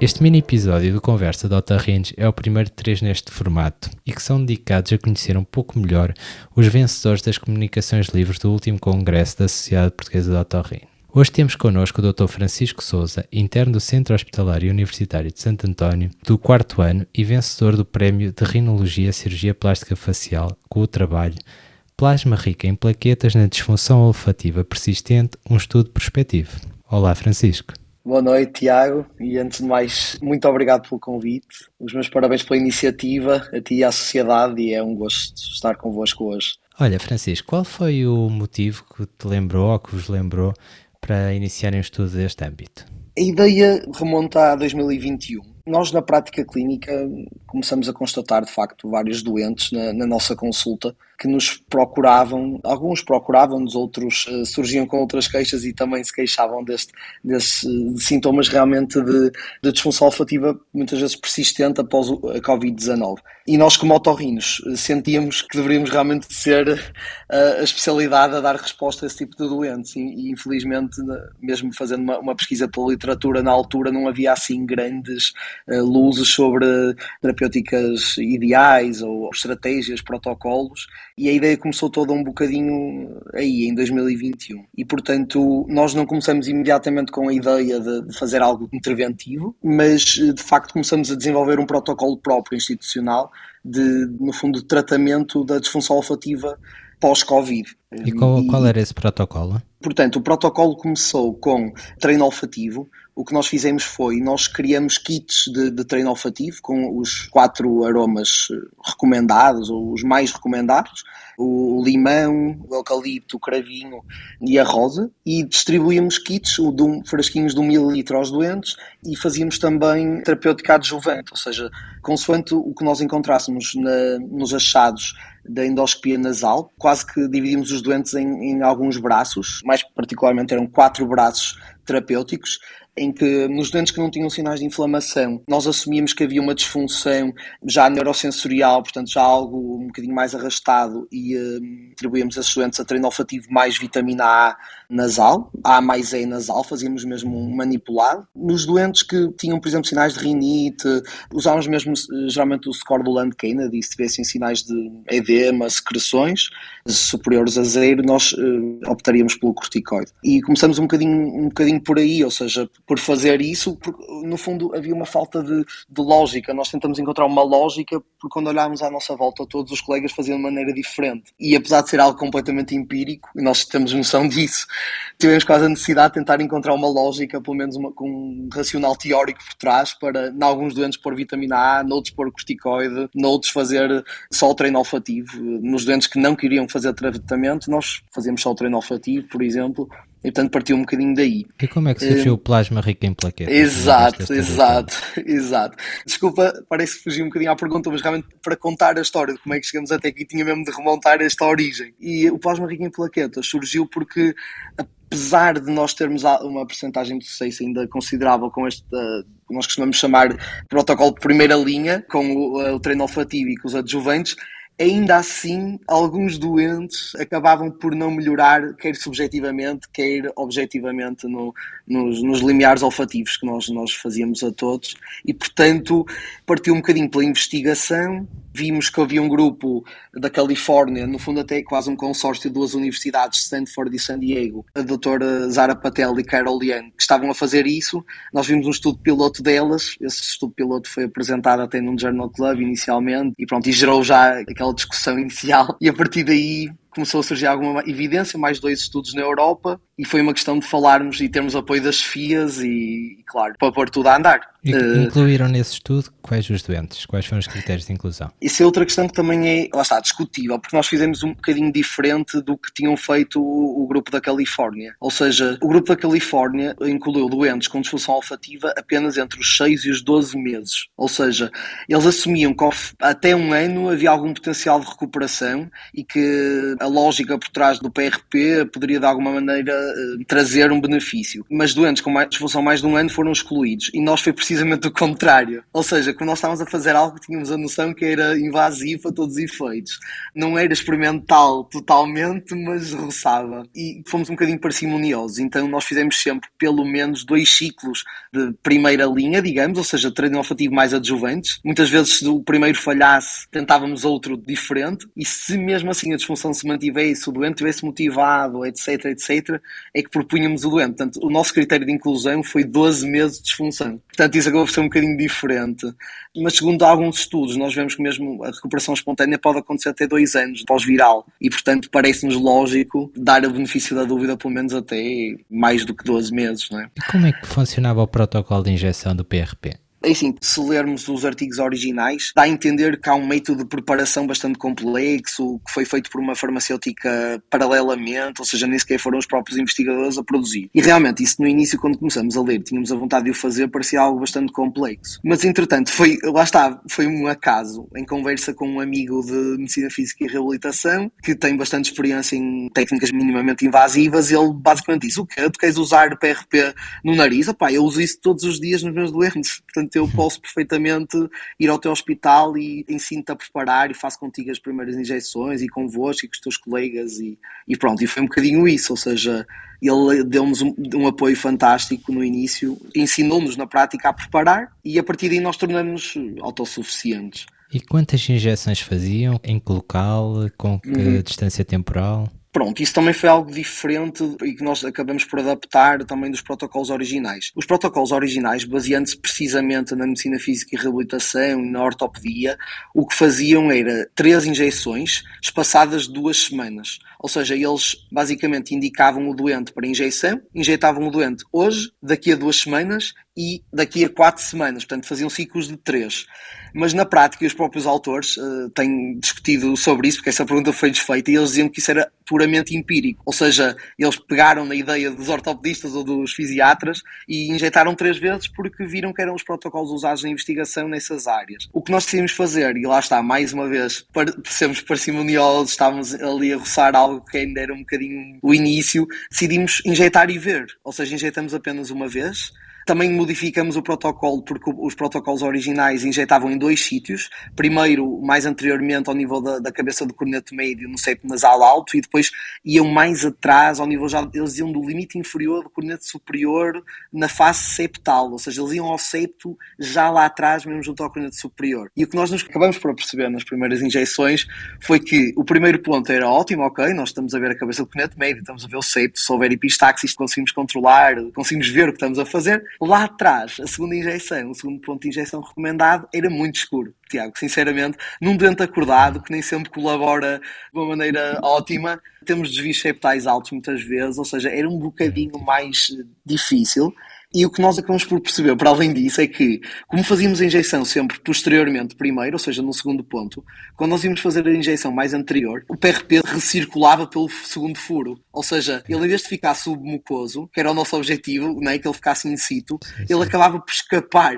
Este mini episódio do Conversa de Otarrinhos é o primeiro de três neste formato e que são dedicados a conhecer um pouco melhor os vencedores das comunicações livres do último congresso da Sociedade Portuguesa de Otorrino. Hoje temos connosco o Dr. Francisco Souza, interno do Centro Hospitalar e Universitário de Santo António, do quarto ano e vencedor do Prémio de Rinologia Cirurgia Plástica Facial com o trabalho Plasma rica em plaquetas na disfunção olfativa persistente, um estudo prospectivo. Olá, Francisco. Boa noite, Tiago, e antes de mais, muito obrigado pelo convite. Os meus parabéns pela iniciativa, a ti e à sociedade, e é um gosto estar convosco hoje. Olha, Francisco, qual foi o motivo que te lembrou ou que vos lembrou para iniciarem o estudo deste âmbito? A ideia remonta a 2021. Nós, na prática clínica, começamos a constatar, de facto, vários doentes na, na nossa consulta que nos procuravam, alguns procuravam-nos, outros uh, surgiam com outras queixas e também se queixavam deste, destes uh, sintomas realmente de, de, disfunção olfativa, muitas vezes persistente após a Covid-19. E nós, como otorrinos, uh, sentíamos que deveríamos realmente ser a especialidade a dar resposta a esse tipo de doentes. E, e infelizmente, mesmo fazendo uma, uma, pesquisa pela literatura na altura, não havia assim grandes luzes sobre terapêuticas ideais ou estratégias, protocolos e a ideia começou toda um bocadinho aí, em 2021. E, portanto, nós não começamos imediatamente com a ideia de, de fazer algo interventivo, mas, de facto, começamos a desenvolver um protocolo próprio institucional de, no fundo, de tratamento da disfunção olfativa pós-Covid. E qual, qual, era esse protocolo? Portanto, o protocolo começou com treino olfativo. O que nós fizemos foi, nós criamos kits de, de treino olfativo com os quatro aromas recomendados, ou os mais recomendados, o limão, o eucalipto, o cravinho e a rosa, e distribuímos kits, de um, frasquinhos de um mililitro aos doentes, e fazíamos também terapêutica adjuvante, ou seja, consoante o que nós encontrássemos na, nos achados da endoscopia nasal, quase que dividimos os doentes em, em alguns braços, mais particularmente eram quatro braços terapêuticos, em que nos doentes que não tinham sinais de inflamação, nós assumíamos que havia uma disfunção já neurosensorial, portanto já algo um bocadinho mais arrastado e uh, atribuíamos esses doentes a treino olfativo mais vitamina A nasal, A mais E nasal, fazíamos mesmo um manipulado. Nos doentes que tinham, por exemplo, sinais de rinite, usávamos mesmo geralmente o score do Land-Kennedy, se tivessem sinais de edema, secreções superiores a zero, nós uh, optaríamos pelo corticoide. E começamos um bocadinho, um bocadinho por aí, ou seja, por fazer isso, no fundo havia uma falta de, de lógica. Nós tentamos encontrar uma lógica, porque quando olhámos à nossa volta, todos os colegas faziam de maneira diferente. E apesar de ser algo completamente empírico, e nós temos noção disso, tivemos quase a necessidade de tentar encontrar uma lógica, pelo menos uma, com um racional teórico por trás, para em alguns doentes pôr vitamina A, noutros pôr corticoide, noutros fazer só o treino olfativo. Nos doentes que não queriam fazer tratamento, nós fazíamos só o treino olfativo, por exemplo, e portanto partiu um bocadinho daí. E como é que surgiu uh, o plasma rico em plaquetas? Exato, exato, exato. Desculpa, parece que fugi um bocadinho à pergunta, mas realmente para contar a história de como é que chegamos até aqui, tinha mesmo de remontar esta origem. E o plasma rico em plaquetas surgiu porque, apesar de nós termos uma percentagem de sucesso ainda considerável com este, uh, nós costumamos chamar protocolo de primeira linha, com o, o treino olfativo e com os adjuvantes, ainda assim, alguns doentes acabavam por não melhorar, quer subjetivamente, quer objetivamente, no, nos, nos limiares olfativos que nós, nós fazíamos a todos. E, portanto, partiu um bocadinho pela investigação. Vimos que havia um grupo da Califórnia, no fundo até quase um consórcio de duas universidades, Stanford e San Diego, a doutora Zara Patel e Carol Lian, que estavam a fazer isso. Nós vimos um estudo piloto delas. Esse estudo piloto foi apresentado até num Journal Club inicialmente e pronto, e gerou já aquela discussão inicial e a partir daí começou a surgir alguma evidência, mais dois estudos na Europa, e foi uma questão de falarmos e termos apoio das FIAs e, claro, para pôr tudo a andar. E uh, incluíram nesse estudo quais os doentes? Quais foram os critérios de inclusão? Isso é outra questão que também é, lá está, discutível, porque nós fizemos um bocadinho diferente do que tinham feito o, o grupo da Califórnia. Ou seja, o grupo da Califórnia incluiu doentes com disfunção olfativa apenas entre os 6 e os 12 meses. Ou seja, eles assumiam que até um ano havia algum potencial de recuperação e que a lógica por trás do PRP poderia de alguma maneira uh, trazer um benefício. Mas doentes com disfunção mais de um ano foram excluídos e nós foi precisamente o contrário. Ou seja, quando nós estávamos a fazer algo, tínhamos a noção que era invasivo a todos os efeitos. Não era experimental totalmente, mas roçava. E fomos um bocadinho parcimoniosos. Então nós fizemos sempre pelo menos dois ciclos de primeira linha, digamos, ou seja, treino olfativo mais adjuvantes. Muitas vezes, se o primeiro falhasse, tentávamos outro diferente. E se mesmo assim a disfunção se mantivesse, o doente estivesse motivado, etc, etc, é que propunhamos o doente. Portanto, o nosso critério de inclusão foi 12 meses de disfunção. Portanto, isso acabou por ser um bocadinho diferente. Mas segundo alguns estudos, nós vemos que mesmo a recuperação espontânea pode acontecer até dois anos pós-viral. E, portanto, parece-nos lógico dar o benefício da dúvida pelo menos até mais do que 12 meses. Não é? E como é que funcionava o protocolo de injeção do PRP? Assim, se lermos os artigos originais, dá a entender que há um método de preparação bastante complexo, que foi feito por uma farmacêutica paralelamente, ou seja, nem sequer foram os próprios investigadores a produzir. E realmente, isso no início, quando começamos a ler, tínhamos a vontade de o fazer, parecia algo bastante complexo. Mas entretanto, foi, lá está, foi um acaso, em conversa com um amigo de Medicina Física e Reabilitação, que tem bastante experiência em técnicas minimamente invasivas, ele basicamente disse: O quê? Tu queres usar PRP no nariz? Opá, eu uso isso todos os dias nos meus doentes. Portanto, Portanto, eu posso perfeitamente ir ao teu hospital e ensino-te a preparar e faço contigo as primeiras injeções e convosco e com os teus colegas e, e pronto. E foi um bocadinho isso, ou seja, ele deu-nos um, um, apoio fantástico no início, ensinou-nos na prática a preparar e a partir daí nós tornamos autossuficientes. E quantas injeções faziam? Em que local? Com que uhum. distância temporal? Pronto, isso também foi algo diferente e que nós acabamos por adaptar também dos protocolos originais. Os protocolos originais, baseando-se precisamente na medicina física e reabilitação e na ortopedia, o que faziam era três injeções espaçadas duas semanas. Ou seja, eles basicamente indicavam o doente para injeção, injetavam o doente hoje, daqui a duas semanas e daqui a quatro semanas. Portanto, faziam ciclos de três. Mas na prática, os próprios autores uh, têm discutido sobre isso, porque essa pergunta foi desfeita, e eles diziam que isso era puramente empírico. Ou seja, eles pegaram na ideia dos ortopedistas ou dos fisiatras e injetaram três vezes porque viram que eram os protocolos usados na investigação nessas áreas. O que nós decidimos fazer, e lá está, mais uma vez, sermos parcimoniosos, estávamos ali a roçar algo que ainda era um bocadinho o início, decidimos injetar e ver. Ou seja, injetamos apenas uma vez também modificamos o protocolo porque os protocolos originais injetavam em dois sítios. Primeiro, mais anteriormente, ao nível da, da cabeça do corneto médio, no septo nasal alto, e depois iam mais atrás, ao nível já, eles iam do limite inferior do corneto superior na face septal, ou seja, eles iam ao septo já lá atrás, mesmo junto ao corneto superior. E o que nós nos acabamos por perceber nas primeiras injeções foi que o primeiro ponto era ótimo, ok, nós estamos a ver a cabeça do corneto médio, estamos a ver o septo, se houver epistaxis conseguimos controlar, conseguimos ver o que estamos a fazer, Lá atrás, a segunda injeção, o segundo ponto de injeção recomendado, era muito escuro. Tiago, sinceramente, num doente acordado, que nem sempre colabora de uma maneira ótima, temos desvios septais altos muitas vezes, ou seja, era um bocadinho mais difícil. E o que nós acabamos por perceber, para além disso, é que, como fazíamos a injeção sempre posteriormente, primeiro, ou seja, no segundo ponto, quando nós íamos fazer a injeção mais anterior, o PRP recirculava pelo segundo furo. Ou seja, ele em vez de ficar submucoso, que era o nosso objetivo, né, que ele ficasse in situ, ele acabava por escapar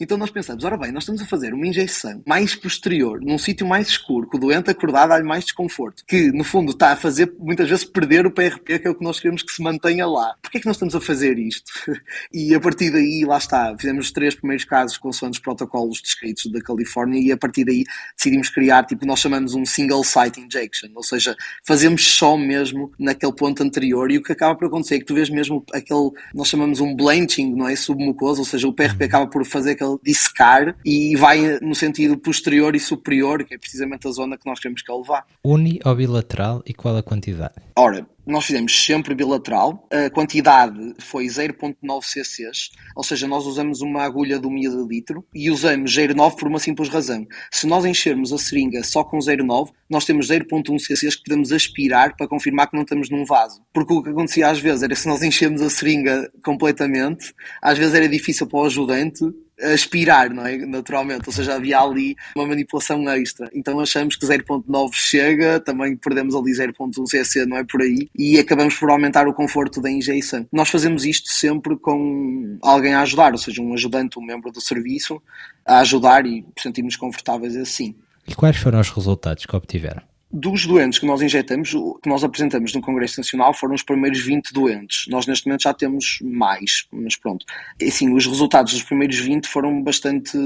então nós pensamos, ora bem, nós estamos a fazer uma injeção mais posterior, num sítio mais escuro, que o doente acordado há mais desconforto, que no fundo está a fazer muitas vezes perder o PRP, que é o que nós queremos que se mantenha lá. Porquê é que nós estamos a fazer isto? E a partir daí, lá está, fizemos os três primeiros casos com os protocolos descritos da Califórnia e a partir daí decidimos criar, tipo, nós chamamos um single site injection, ou seja, fazemos só mesmo naquele ponto anterior e o que acaba por acontecer é que tu vês mesmo aquele, nós chamamos um blanching, não é? Submucoso, ou seja, o PRP uhum. acaba por fazer aquele dissecar e vai no sentido posterior e superior, que é precisamente a zona que nós queremos que ele vá. Uni ou bilateral e qual a quantidade? Ora, nós fizemos sempre bilateral, a quantidade foi 0.9 cc's, ou seja, nós usamos uma agulha de um mililitro e usamos 0.9 por uma simples razão. Se nós enchermos a seringa só com 0.9, nós temos 0.1 cc's que podemos aspirar para confirmar que não estamos num vaso. Porque o que acontecia às vezes era se nós enchemos a seringa completamente, às vezes era difícil para o ajudante aspirar, não é? Naturalmente, ou seja, havia ali uma manipulação extra. Então achamos que 0.9 chega, também perdemos ali 0.1 cc, não é por aí, e acabamos por aumentar o conforto da injeção. Nós fazemos isto sempre com alguém a ajudar, ou seja, um ajudante, um membro do serviço a ajudar e sentimos confortáveis assim. E quais foram os resultados que obtiveram? Dos doentes que nós injetamos, que nós apresentamos no Congresso Nacional foram os primeiros 20 doentes. Nós neste momento já temos mais, mas pronto. Assim, os resultados dos primeiros 20 foram bastante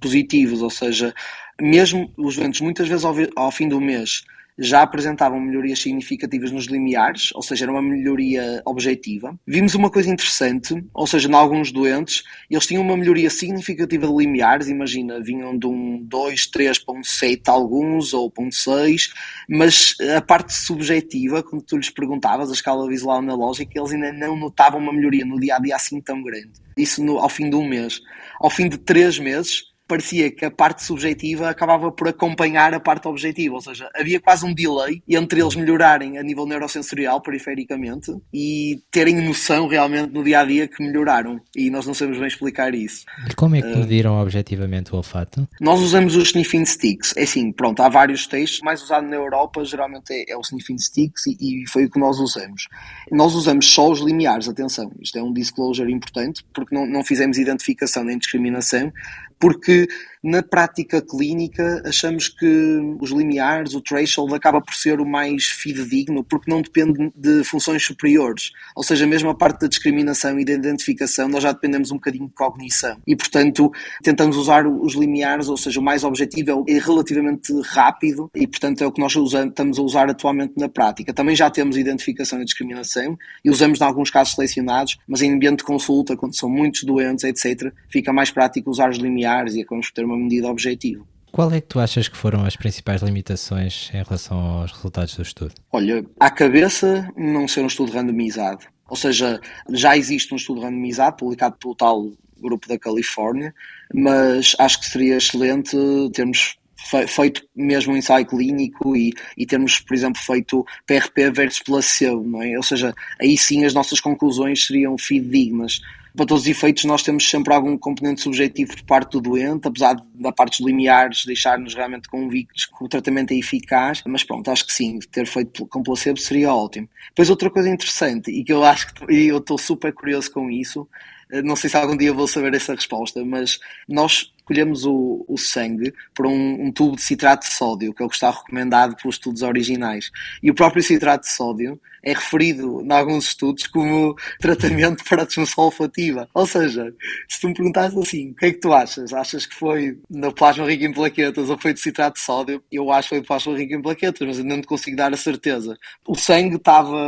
positivos, ou seja, mesmo os doentes muitas vezes ao, ao fim do mês já apresentavam melhorias significativas nos limiares, ou seja, era uma melhoria objetiva. Vimos uma coisa interessante, ou seja, em alguns doentes, eles tinham uma melhoria significativa de limiares, imagina, vinham de um 2, 3 para um 7 alguns, ou para um 6, mas a parte subjetiva, quando tu lhes perguntavas, a escala visual analógica, eles ainda não notavam uma melhoria no dia a dia assim tão grande. Isso no, ao fim de um mês. Ao fim de três meses, parecia que a parte subjetiva acabava por acompanhar a parte objetiva, ou seja, havia quase um delay entre eles melhorarem a nível neurosensorial, perifericamente, e terem noção realmente no dia a dia que melhoraram. E nós não sabemos bem explicar isso. E como é que mediram uh, objetivamente o olfato? Nós usamos os sniffing sticks. É assim, pronto, há vários testes, mais usado na Europa geralmente é, é o sniffing sticks e, e foi o que nós usamos. Nós usamos só os limiares, atenção, isto é um disclosure importante, porque não, não fizemos identificação nem discriminação, porque na prática clínica achamos que os limiares, o threshold acaba por ser o mais fidedigno porque não depende de funções superiores, ou seja, mesmo a parte da discriminação e da identificação nós já dependemos um bocadinho de cognição e portanto tentamos usar os limiares, ou seja, o mais objetivo é relativamente rápido e portanto é o que nós usamos, estamos a usar atualmente na prática. Também já temos identificação e discriminação e usamos em alguns casos selecionados, mas em ambiente de consulta, quando são muitos doentes, etc., fica mais prático usar os limiares e acabamos por ter uma medida objetiva. Qual é que tu achas que foram as principais limitações em relação aos resultados do estudo? Olha, à cabeça, não ser um estudo randomizado. Ou seja, já existe um estudo randomizado publicado pelo tal grupo da Califórnia, mas acho que seria excelente termos feito mesmo um ensaio clínico e, e termos, por exemplo, feito PRP versus placebo, não é? Ou seja, aí sim as nossas conclusões seriam fidedignas para todos os efeitos, nós temos sempre algum componente subjetivo por parte do doente, apesar da parte dos limiares deixar-nos realmente convictos que o tratamento é eficaz, mas pronto, acho que sim, ter feito com placebo seria ótimo. Depois outra coisa interessante, e que eu acho que e eu estou super curioso com isso, eh, não sei se algum dia vou saber essa resposta, mas nós colhemos o, o sangue por um, um, tubo de citrato de sódio, que é o que está recomendado pelos estudos originais. E o próprio citrato de sódio é referido em alguns estudos como tratamento para a disfunção olfativa. Ou seja, se tu me perguntasse assim, o que é que tu achas? Achas que foi na plasma rica em plaquetas ou foi de citrato de sódio? Eu acho que foi de plasma rica em plaquetas, mas ainda não te consigo dar a certeza. O sangue estava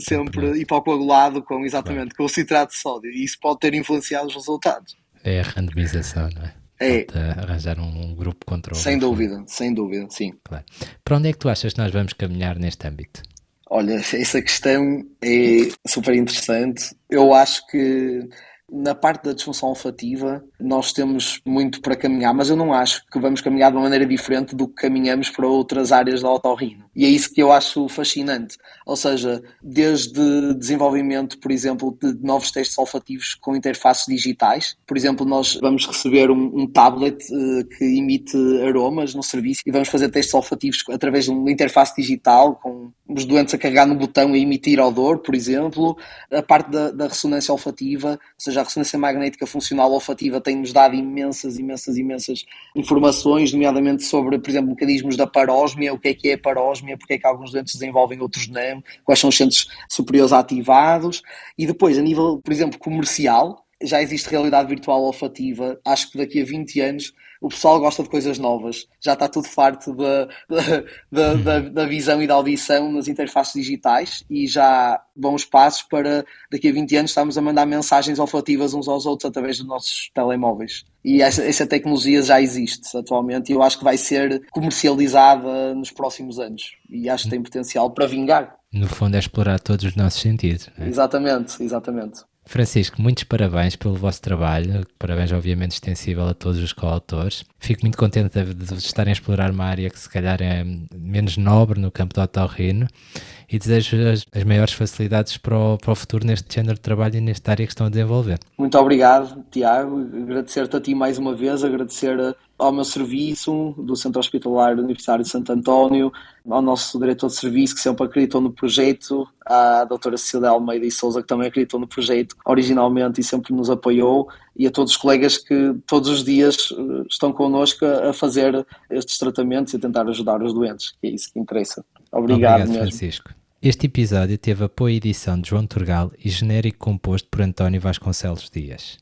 sempre hipocoagulado com, exatamente, com o citrato de sódio e isso pode ter influenciado os resultados. É a randomização, não é? É. arranjar um, um grupo controle. Sem dúvida, sem dúvida, sim. Claro. Para onde é que tu achas que nós vamos caminhar neste âmbito? Olha, essa questão é super interessante. Eu acho que na parte da disfunção olfativa, nós temos muito para caminhar, mas eu não acho que vamos caminhar de uma maneira diferente do que caminhamos para outras áreas da otorrino. E é isso que eu acho fascinante. Ou seja, desde desenvolvimento, por exemplo, de novos testes olfativos com interfaces digitais. Por exemplo, nós vamos receber um, um tablet uh, que emite aromas no serviço e vamos fazer testes olfativos através de uma interface digital com os doentes a carregar no botão e emitir odor, por exemplo. A parte da, da ressonância olfativa, ou seja, a ressonância magnética funcional olfativa tem-nos dado imensas, imensas, imensas informações, nomeadamente sobre, por exemplo, mecanismos da parósmia, o que é que é a parósmia, porque é que alguns doentes desenvolvem, outros não, quais são os centros superiores ativados, e depois, a nível, por exemplo, comercial, já existe realidade virtual olfativa, acho que daqui a 20 anos o pessoal gosta de coisas novas, já está tudo farto da, da, da, da, visão e da audição nas interfaces digitais e já bons passos para daqui a 20 anos estarmos a mandar mensagens olfativas uns aos outros através dos nossos telemóveis. E essa, essa tecnologia já existe atualmente e eu acho que vai ser comercializada nos próximos anos e acho que tem potencial para vingar. No fundo é explorar todos os nossos sentidos. É? Exatamente, exatamente. Francisco, muitos parabéns pelo vosso trabalho, parabéns obviamente extensível a todos os coautores. Fico muito contente de, de estarem a explorar uma área que se calhar é menos nobre no campo do otorrino e desejo as, as maiores facilidades para o, para o, futuro neste género de trabalho e nesta área que estão a desenvolver. Muito obrigado, Tiago. Agradecer-te a ti mais uma vez, agradecer ao meu serviço, do Centro Hospitalar Universitário de Santo António, ao nosso diretor de serviço, que sempre acreditou no projeto, à doutora Cecília Almeida e Souza, que também acreditou no projeto originalmente e sempre nos apoiou, e a todos os colegas que todos os dias eh, estão connosco a fazer estes tratamentos e a tentar ajudar os doentes, que é isso que interessa. Obrigado, Obrigado Francisco. Este episódio teve apoio e edição de João Turgal e genérico composto por António Vasconcelos Dias.